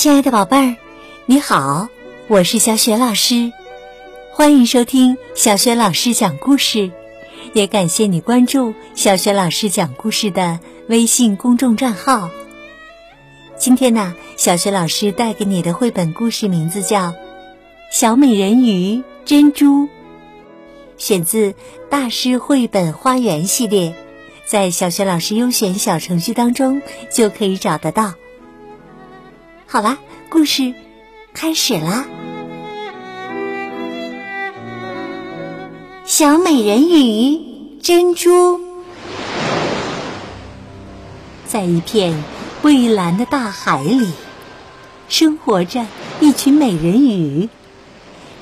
亲爱的宝贝儿，你好，我是小雪老师，欢迎收听小雪老师讲故事，也感谢你关注小雪老师讲故事的微信公众账号。今天呢，小雪老师带给你的绘本故事名字叫《小美人鱼珍珠》，选自大师绘本花园系列，在小雪老师优选小程序当中就可以找得到。好啦，故事开始啦！小美人鱼珍珠，在一片蔚蓝的大海里，生活着一群美人鱼，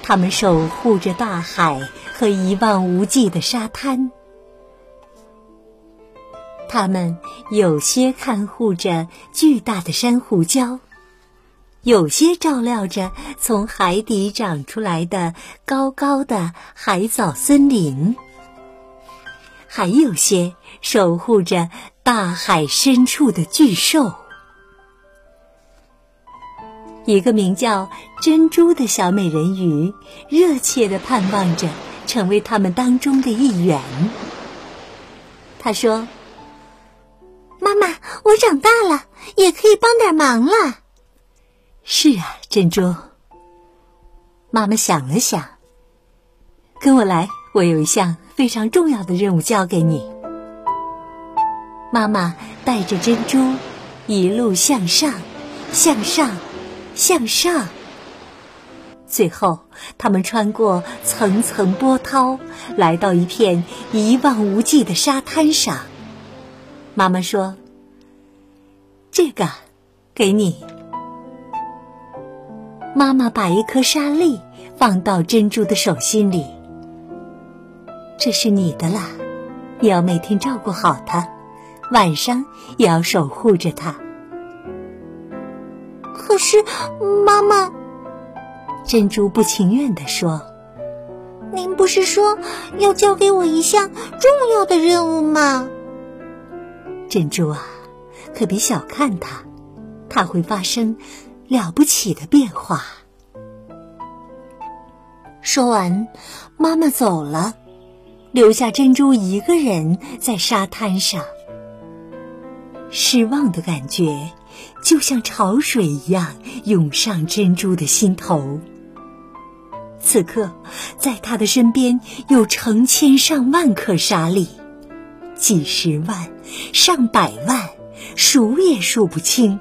它们守护着大海和一望无际的沙滩。他们有些看护着巨大的珊瑚礁。有些照料着从海底长出来的高高的海藻森林，还有些守护着大海深处的巨兽。一个名叫珍珠的小美人鱼，热切的盼望着成为他们当中的一员。他说：“妈妈，我长大了，也可以帮点忙了。”是啊，珍珠。妈妈想了想，跟我来，我有一项非常重要的任务交给你。妈妈带着珍珠一路向上，向上，向上。最后，他们穿过层层波涛，来到一片一望无际的沙滩上。妈妈说：“这个，给你。”妈妈把一颗沙粒放到珍珠的手心里，这是你的啦，你要每天照顾好它，晚上也要守护着它。可是，妈妈，珍珠不情愿地说：“您不是说要交给我一项重要的任务吗？”珍珠啊，可别小看它，它会发生。了不起的变化。说完，妈妈走了，留下珍珠一个人在沙滩上。失望的感觉就像潮水一样涌上珍珠的心头。此刻，在他的身边有成千上万颗沙粒，几十万、上百万，数也数不清。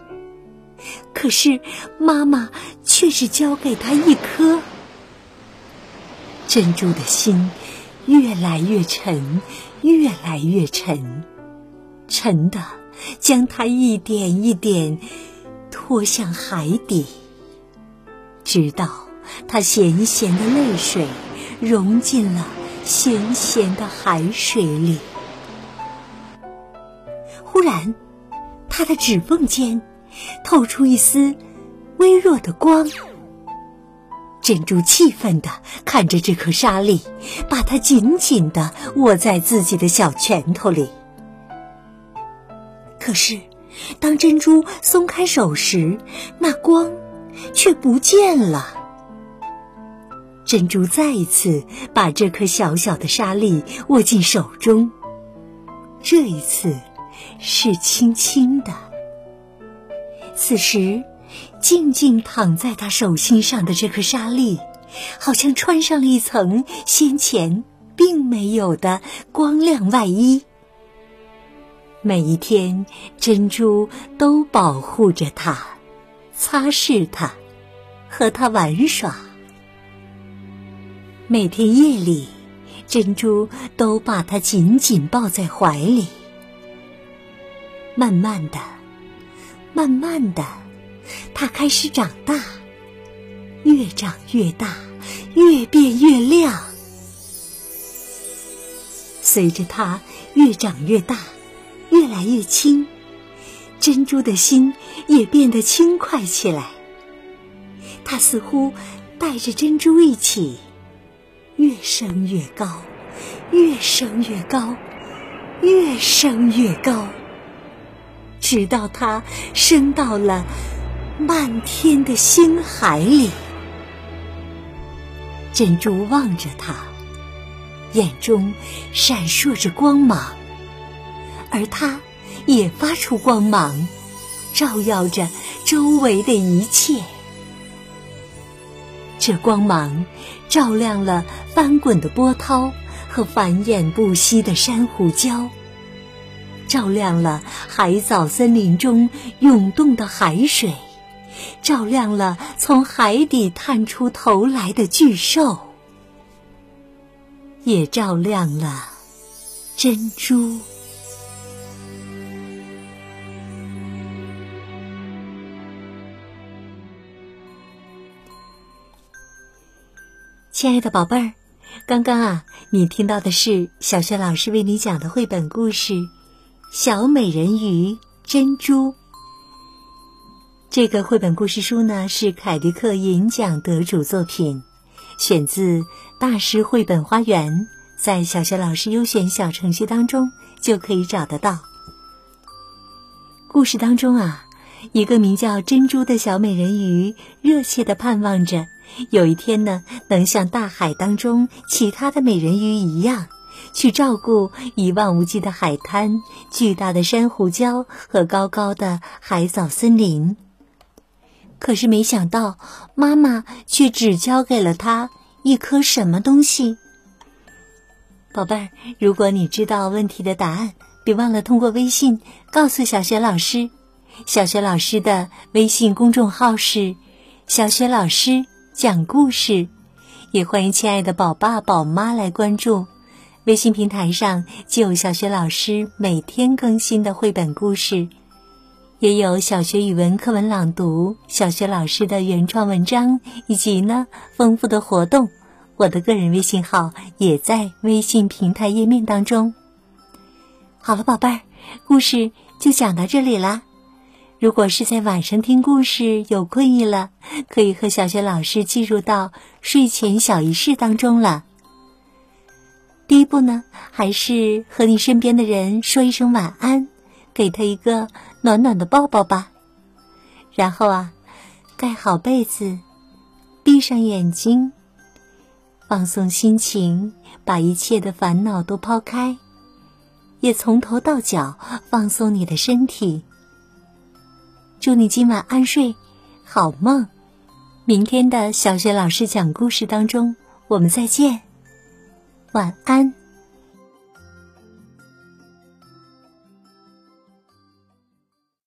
可是，妈妈却只交给他一颗。珍珠的心越来越沉，越来越沉，沉的将它一点一点拖向海底，直到它咸咸的泪水融进了咸咸的海水里。忽然，它的指缝间。透出一丝微弱的光，珍珠气愤地看着这颗沙粒，把它紧紧地握在自己的小拳头里。可是，当珍珠松开手时，那光却不见了。珍珠再一次把这颗小小的沙粒握进手中，这一次是轻轻的。此时，静静躺在他手心上的这颗沙粒，好像穿上了一层先前并没有的光亮外衣。每一天，珍珠都保护着它，擦拭它，和它玩耍。每天夜里，珍珠都把它紧紧抱在怀里。慢慢的。慢慢的，它开始长大，越长越大，越变越亮。随着它越长越大，越来越轻，珍珠的心也变得轻快起来。它似乎带着珍珠一起，越升越高，越升越高，越升越高。直到它升到了漫天的星海里。珍珠望着他，眼中闪烁着光芒，而他也发出光芒，照耀着周围的一切。这光芒照亮了翻滚的波涛和繁衍不息的珊瑚礁，照亮了海藻森林中涌动的海水。照亮了从海底探出头来的巨兽，也照亮了珍珠。亲爱的宝贝儿，刚刚啊，你听到的是小学老师为你讲的绘本故事《小美人鱼珍珠》。这个绘本故事书呢是凯迪克银奖得主作品，选自大师绘本花园，在小学老师优选小程序当中就可以找得到。故事当中啊，一个名叫珍珠的小美人鱼热切的盼望着有一天呢，能像大海当中其他的美人鱼一样，去照顾一望无际的海滩、巨大的珊瑚礁和高高的海藻森林。可是没想到，妈妈却只教给了他一颗什么东西。宝贝儿，如果你知道问题的答案，别忘了通过微信告诉小雪老师。小雪老师的微信公众号是“小雪老师讲故事”，也欢迎亲爱的宝爸宝妈来关注。微信平台上就有小学老师每天更新的绘本故事。也有小学语文课文朗读、小学老师的原创文章，以及呢丰富的活动。我的个人微信号也在微信平台页面当中。好了，宝贝儿，故事就讲到这里啦。如果是在晚上听故事有困意了，可以和小学老师进入到睡前小仪式当中了。第一步呢，还是和你身边的人说一声晚安。给他一个暖暖的抱抱吧，然后啊，盖好被子，闭上眼睛，放松心情，把一切的烦恼都抛开，也从头到脚放松你的身体。祝你今晚安睡，好梦！明天的小学老师讲故事当中，我们再见，晚安。